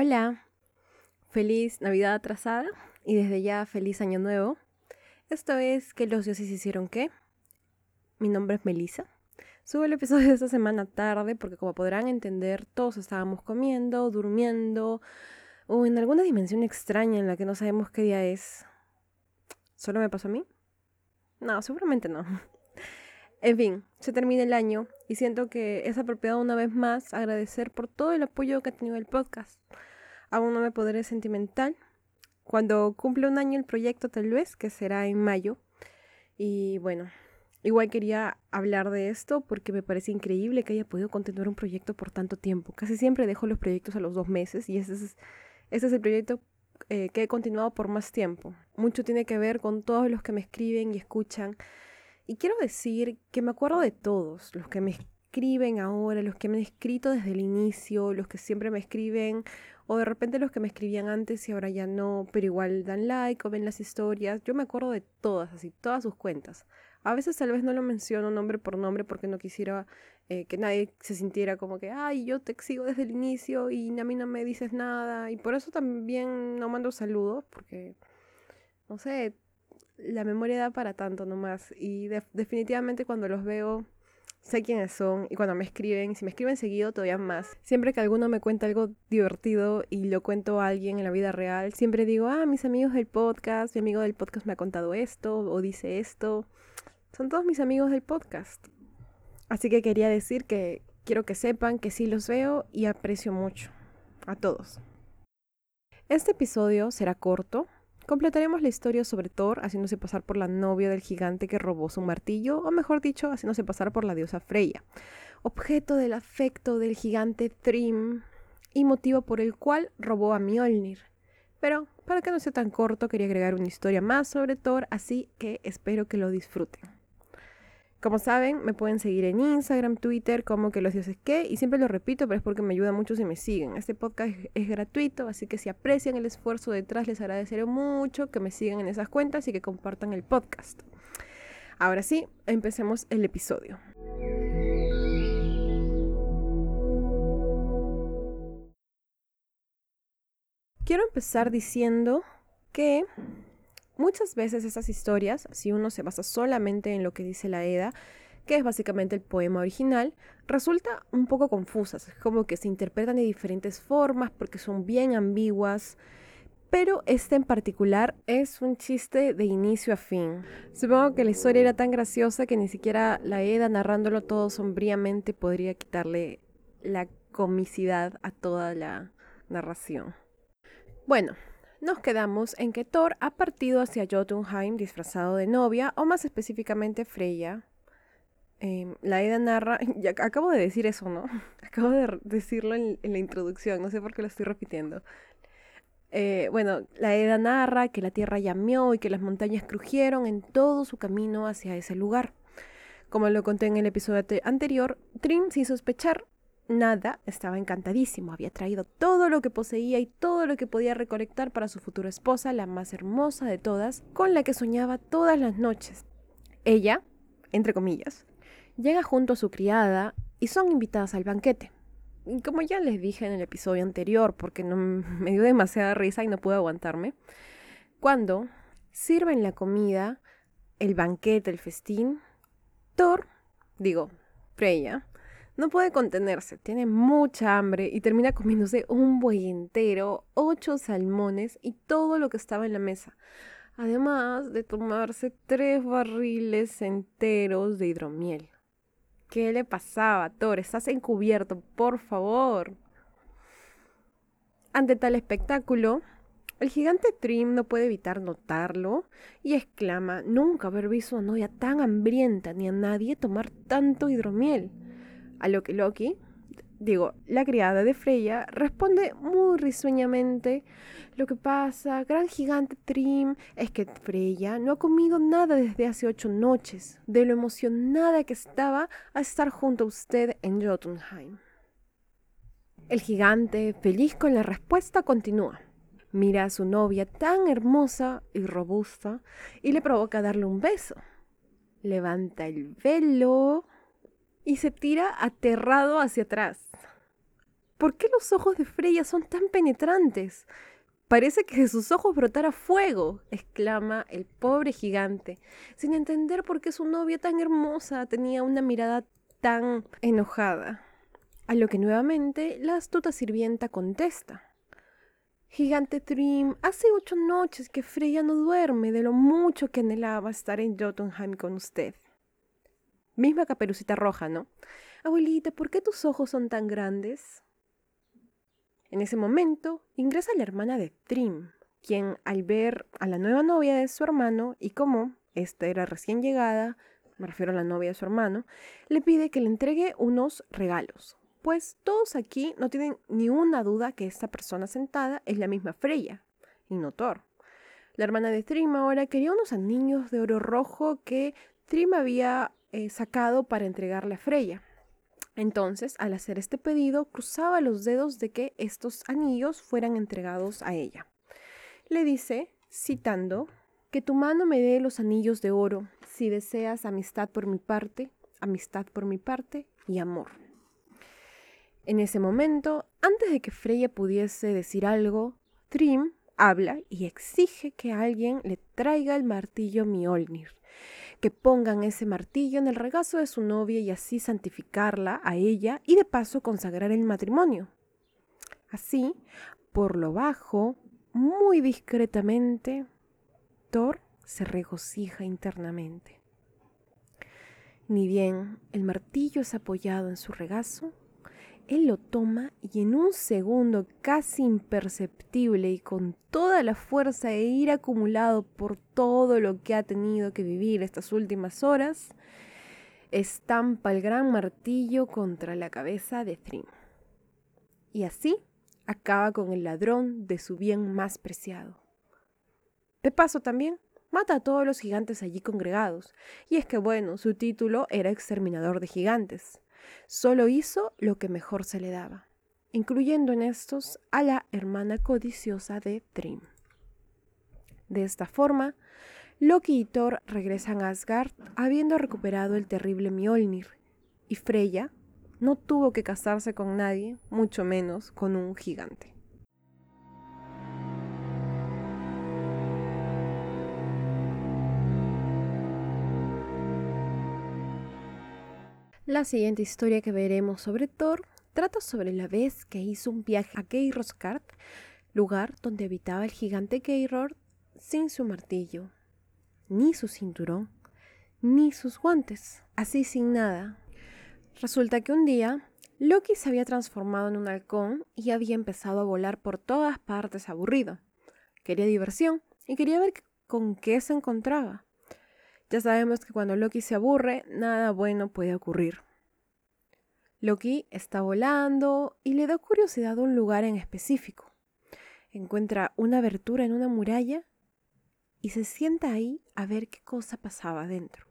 Hola, feliz Navidad atrasada y desde ya feliz Año Nuevo. Esto es que los dioses hicieron qué. Mi nombre es Melissa. Subo el episodio de esta semana tarde porque como podrán entender todos estábamos comiendo, durmiendo o en alguna dimensión extraña en la que no sabemos qué día es. ¿Solo me pasó a mí? No, seguramente no. En fin, se termina el año y siento que es apropiado una vez más agradecer por todo el apoyo que ha tenido el podcast. Aún no me podré sentimental. Cuando cumple un año el proyecto tal vez, que será en mayo. Y bueno, igual quería hablar de esto porque me parece increíble que haya podido continuar un proyecto por tanto tiempo. Casi siempre dejo los proyectos a los dos meses y ese es, el proyecto eh, que he continuado por más tiempo. Mucho tiene que ver con todos los que me escriben y escuchan y quiero decir que me acuerdo de todos, los que me escriben ahora, los que me han escrito desde el inicio, los que siempre me escriben, o de repente los que me escribían antes y ahora ya no, pero igual dan like o ven las historias. Yo me acuerdo de todas, así, todas sus cuentas. A veces tal vez no lo menciono nombre por nombre porque no quisiera eh, que nadie se sintiera como que, ay, yo te sigo desde el inicio y a mí no me dices nada. Y por eso también no mando saludos porque, no sé, la memoria da para tanto nomás. Y definitivamente cuando los veo, sé quiénes son. Y cuando me escriben, si me escriben seguido, todavía más. Siempre que alguno me cuenta algo divertido y lo cuento a alguien en la vida real, siempre digo, ah, mis amigos del podcast, mi amigo del podcast me ha contado esto o dice esto. Son todos mis amigos del podcast. Así que quería decir que quiero que sepan que sí los veo y aprecio mucho. A todos. Este episodio será corto, Completaremos la historia sobre Thor haciéndose pasar por la novia del gigante que robó su martillo, o mejor dicho, haciéndose pasar por la diosa Freya, objeto del afecto del gigante Thrym y motivo por el cual robó a Mjolnir. Pero para que no sea tan corto, quería agregar una historia más sobre Thor, así que espero que lo disfruten. Como saben, me pueden seguir en Instagram, Twitter, como que los dioses qué, y siempre lo repito, pero es porque me ayuda mucho si me siguen. Este podcast es, gratuito, así que si aprecian el esfuerzo detrás, les agradeceré mucho que me sigan en esas cuentas y que compartan el podcast. Ahora sí, empecemos el episodio. Quiero empezar diciendo que Muchas veces esas historias, si uno se basa solamente en lo que dice la Eda, que es básicamente el poema original, resulta un poco confusas, como que se interpretan de diferentes formas porque son bien ambiguas, pero este en particular es un chiste de inicio a fin. Supongo que la historia era tan graciosa que ni siquiera la Eda narrándolo todo sombríamente podría quitarle la comicidad a toda la narración. Bueno, nos quedamos en que Thor ha partido hacia Jotunheim disfrazado de novia, o más específicamente Freya. Em, la Eda narra, ya acabo de decir eso, ¿no? Acabo de decirlo en, la introducción, no sé por qué lo estoy repitiendo. Eh, bueno, la Eda narra que la tierra llameó y que las montañas crujieron en todo su camino hacia ese lugar. Como lo conté en el episodio anterior, Trim, sin sospechar, nada, estaba encantadísimo, había traído todo lo que poseía y todo lo que podía recolectar para su futura esposa, la más hermosa de todas, con la que soñaba todas las noches. Ella, entre comillas, llega junto a su criada y son invitadas al banquete. como ya les dije en el episodio anterior, porque no, me dio demasiada risa y no pude aguantarme, cuando sirven la comida, el banquete, el festín, Thor, digo, Freya, no puede contenerse, tiene mucha hambre y termina comiéndose un buey entero, ocho salmones y todo lo que estaba en la mesa. Además de tomarse tres barriles enteros de hidromiel. ¿Qué le pasaba, Thor? Estás encubierto, por favor. Ante tal espectáculo, el gigante Trim no puede evitar notarlo y exclama nunca haber visto a una novia tan hambrienta ni a nadie tomar tanto hidromiel. A lo que Loki, digo, la criada de Freya, responde muy risueñamente, lo que pasa, gran gigante Trim, es que Freya no ha comido nada desde hace ocho noches, de lo emocionada que estaba a estar junto a usted en Jotunheim. El gigante, feliz con la respuesta, continúa. Mira a su novia tan hermosa y robusta y le provoca darle un beso. Levanta el velo y se tira aterrado hacia atrás. ¿Por qué los ojos de Freya son tan penetrantes? Parece que de sus ojos brotara fuego, exclama el pobre gigante, sin entender por qué su novia tan hermosa tenía una mirada tan enojada. A lo que nuevamente la astuta sirvienta contesta. Gigante Trim, hace ocho noches que Freya no duerme de lo mucho que anhelaba estar en Jotunheim con usted. Misma caperucita roja, ¿no? Abuelita, ¿por qué tus ojos son tan grandes? En ese momento ingresa la hermana de Trim, quien al ver a la nueva novia de su hermano y como esta era recién llegada, me refiero a la novia de su hermano, le pide que le entregue unos regalos, pues todos aquí no tienen ni una duda que esta persona sentada es la misma Freya, y no Thor. La hermana de Trim ahora quería unos anillos de oro rojo que Trim había eh, sacado para entregarle a Freya. Entonces, al hacer este pedido, cruzaba los dedos de que estos anillos fueran entregados a ella. Le dice, citando, que tu mano me dé los anillos de oro, si deseas amistad por mi parte, amistad por mi parte y amor. En ese momento, antes de que Freya pudiese decir algo, Trim habla y exige que alguien le traiga el martillo Mjolnir que pongan ese martillo en el regazo de su novia y así santificarla a ella y de paso consagrar el matrimonio. Así, por lo bajo, muy discretamente, Thor se regocija internamente. Ni bien el martillo es apoyado en su regazo, él lo toma y en un segundo casi imperceptible y con toda la fuerza e ira acumulado por todo lo que ha tenido que vivir estas últimas horas, estampa el gran martillo contra la cabeza de Thrym. Y así acaba con el ladrón de su bien más preciado. De paso también mata a todos los gigantes allí congregados, y es que bueno, su título era exterminador de gigantes. Solo hizo lo que mejor se le daba, incluyendo en estos a la hermana codiciosa de Trim. De esta forma, Loki y Thor regresan a Asgard habiendo recuperado el terrible Mjolnir, y Freya no tuvo que casarse con nadie, mucho menos con un gigante. La siguiente historia que veremos sobre Thor trata sobre la vez que hizo un viaje a Geirosgard, lugar donde habitaba el gigante Geirord sin su martillo, ni su cinturón, ni sus guantes, así sin nada. Resulta que un día Loki se había transformado en un halcón y había empezado a volar por todas partes aburrido. Quería diversión y quería ver con qué se encontraba. Ya sabemos que cuando Loki se aburre, nada bueno puede ocurrir. Loki está volando y le da curiosidad un lugar en específico. Encuentra una abertura en una muralla y se sienta ahí a ver qué cosa pasaba dentro.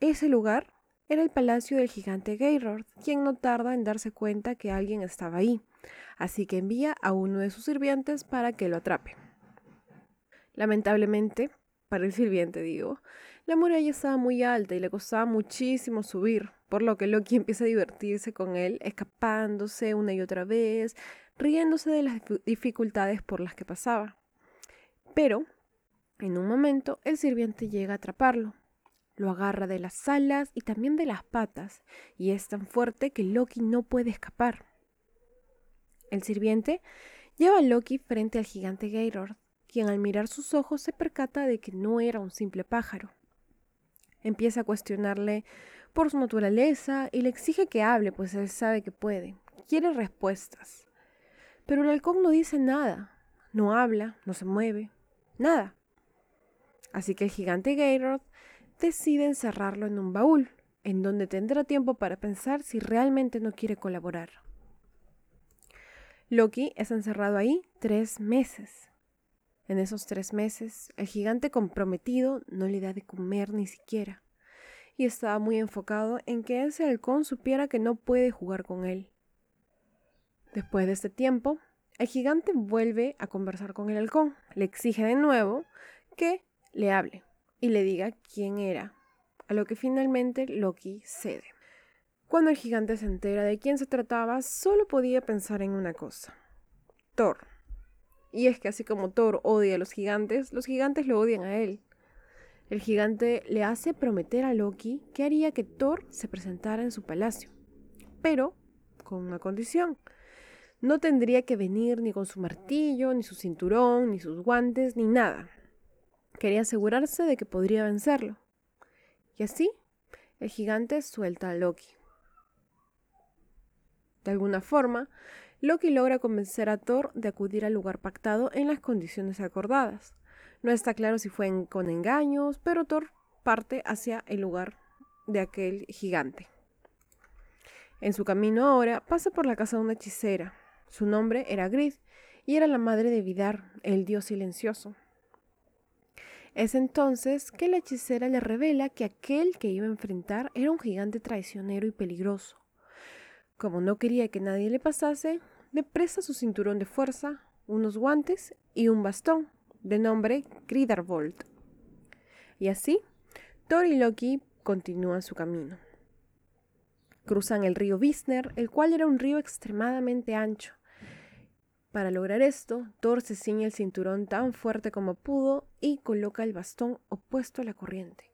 Ese lugar era el palacio del gigante Geirord, quien no tarda en darse cuenta que alguien estaba ahí, así que envía a uno de sus sirvientes para que lo atrape. Lamentablemente, para el sirviente digo, la muralla estaba muy alta y le costaba muchísimo subir, por lo que Loki empieza a divertirse con él, escapándose una y otra vez, riéndose de las dificultades por las que pasaba. Pero, en un momento, el sirviente llega a atraparlo. Lo agarra de las alas y también de las patas, y es tan fuerte que Loki no puede escapar. El sirviente lleva a Loki frente al gigante Geirord, quien al mirar sus ojos se percata de que no era un simple pájaro. Empieza a cuestionarle por su naturaleza y le exige que hable, pues él sabe que puede. Quiere respuestas. Pero el halcón no dice nada. No habla, no se mueve, nada. Así que el gigante Gayrod decide encerrarlo en un baúl, en donde tendrá tiempo para pensar si realmente no quiere colaborar. Loki es encerrado ahí tres meses. En esos tres meses, el gigante comprometido no le da de comer ni siquiera, y estaba muy enfocado en que ese halcón supiera que no puede jugar con él. Después de este tiempo, el gigante vuelve a conversar con el halcón, le exige de nuevo que le hable y le diga quién era, a lo que finalmente Loki cede. Cuando el gigante se entera de quién se trataba, solo podía pensar en una cosa. Thor. Y es que así como Thor odia a los gigantes, los gigantes lo odian a él. El gigante le hace prometer a Loki que haría que Thor se presentara en su palacio, pero con una condición. No tendría que venir ni con su martillo, ni su cinturón, ni sus guantes, ni nada. Quería asegurarse de que podría vencerlo. Y así, el gigante suelta a Loki. De alguna forma, Loki logra convencer a Thor de acudir al lugar pactado en las condiciones acordadas. No está claro si fue con engaños, pero Thor parte hacia el lugar de aquel gigante. En su camino ahora pasa por la casa de una hechicera. Su nombre era Grid y era la madre de Vidar, el dios silencioso. Es entonces que la hechicera le revela que aquel que iba a enfrentar era un gigante traicionero y peligroso. Como no quería que nadie le pasase, le presta su cinturón de fuerza, unos guantes y un bastón, de nombre Gridarvold. Y así, Thor y Loki continúan su camino. Cruzan el río Visner, el cual era un río extremadamente ancho. Para lograr esto, Thor se ciñe el cinturón tan fuerte como pudo y coloca el bastón opuesto a la corriente.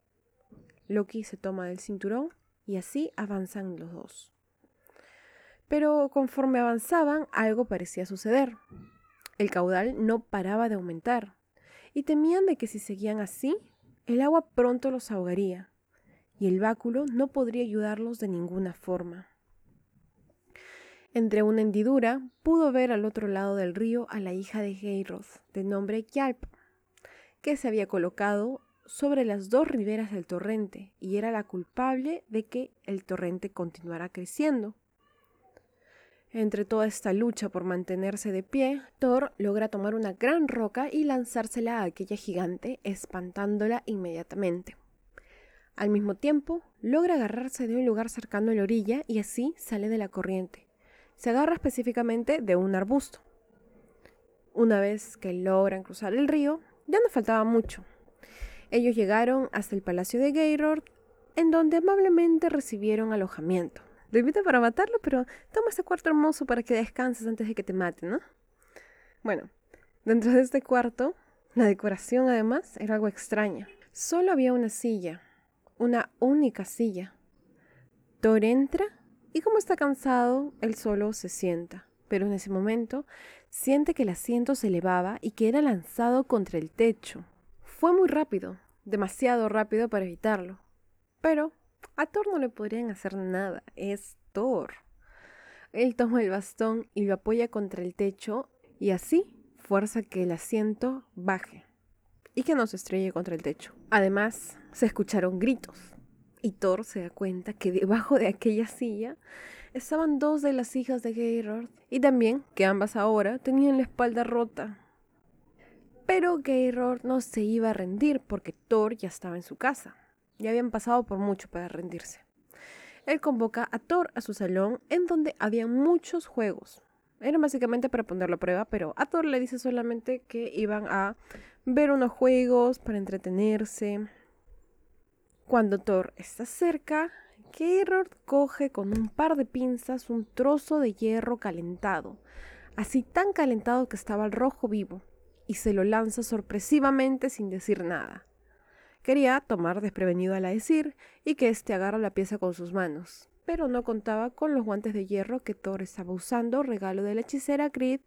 Loki se toma del cinturón y así avanzan los dos. Pero conforme avanzaban, algo parecía suceder. El caudal no paraba de aumentar, y temían de que si seguían así, el agua pronto los ahogaría, y el báculo no podría ayudarlos de ninguna forma. Entre una hendidura pudo ver al otro lado del río a la hija de Geiroth, de nombre Gyalp, que se había colocado sobre las dos riberas del torrente y era la culpable de que el torrente continuara creciendo. Entre toda esta lucha por mantenerse de pie, Thor logra tomar una gran roca y lanzársela a aquella gigante, espantándola inmediatamente. Al mismo tiempo, logra agarrarse de un lugar cercano a la orilla y así sale de la corriente. Se agarra específicamente de un arbusto. Una vez que logran cruzar el río, ya no faltaba mucho. Ellos llegaron hasta el palacio de Geirord, en donde amablemente recibieron alojamiento. Lo invito para matarlo, pero toma este cuarto hermoso para que descanses antes de que te mate, ¿no? Bueno, dentro de este cuarto, la decoración además era algo extraña. Solo había una silla, una única silla. Thor entra y como está cansado, él solo se sienta. Pero en ese momento siente que el asiento se elevaba y que era lanzado contra el techo. Fue muy rápido, demasiado rápido para evitarlo. Pero a Thor no le podrían hacer nada, es Thor. Él toma el bastón y lo apoya contra el techo y así fuerza que el asiento baje y que no se estrelle contra el techo. Además, se escucharon gritos y Thor se da cuenta que debajo de aquella silla estaban dos de las hijas de Geirord y también que ambas ahora tenían la espalda rota. Pero Geirord no se iba a rendir porque Thor ya estaba en su casa. Ya habían pasado por mucho para rendirse. Él convoca a Thor a su salón en donde había muchos juegos. Era básicamente para ponerlo a prueba, pero a Thor le dice solamente que iban a ver unos juegos para entretenerse. Cuando Thor está cerca, Gerard coge con un par de pinzas un trozo de hierro calentado, así tan calentado que estaba al rojo vivo, y se lo lanza sorpresivamente sin decir nada. Quería tomar desprevenido a la decir y que éste agarra la pieza con sus manos, pero no contaba con los guantes de hierro que Thor estaba usando, regalo de la hechicera Grid,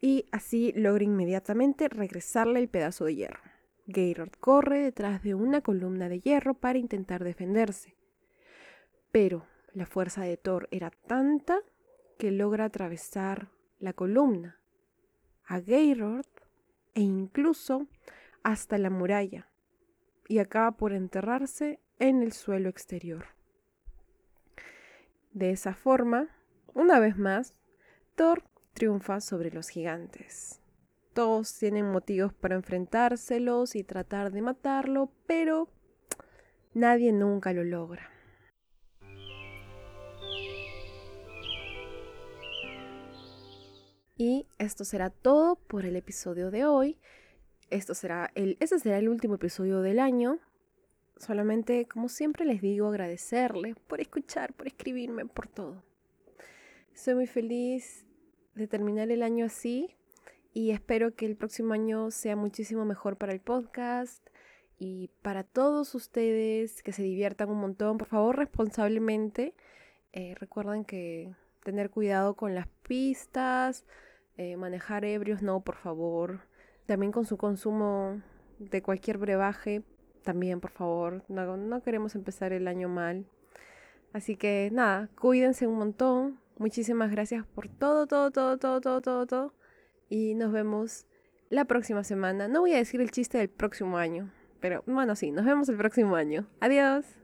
y así logra inmediatamente regresarle el pedazo de hierro. Gaylord corre detrás de una columna de hierro para intentar defenderse. Pero la fuerza de Thor era tanta que logra atravesar la columna, a Gaylord e incluso hasta la muralla, y acaba por enterrarse en el suelo exterior. De esa forma, una vez más, Thor triunfa sobre los gigantes. Todos tienen motivos para enfrentárselos y tratar de matarlo, pero nadie nunca lo logra. Y esto será todo por el episodio de hoy. Esto será el, este será el último episodio del año. Solamente, como siempre les digo, agradecerles por escuchar, por escribirme, por todo. Soy muy feliz de terminar el año así y espero que el próximo año sea muchísimo mejor para el podcast y para todos ustedes que se diviertan un montón. Por favor, responsablemente. Eh, recuerden que tener cuidado con las pistas, eh, manejar ebrios, no, por favor. También con su consumo de cualquier brebaje, también, por favor. No, no queremos empezar el año mal. Así que nada, cuídense un montón. Muchísimas gracias por todo, todo, todo, todo, todo, todo, todo. Y nos vemos la próxima semana. No voy a decir el chiste del próximo año, pero bueno, sí, nos vemos el próximo año. Adiós.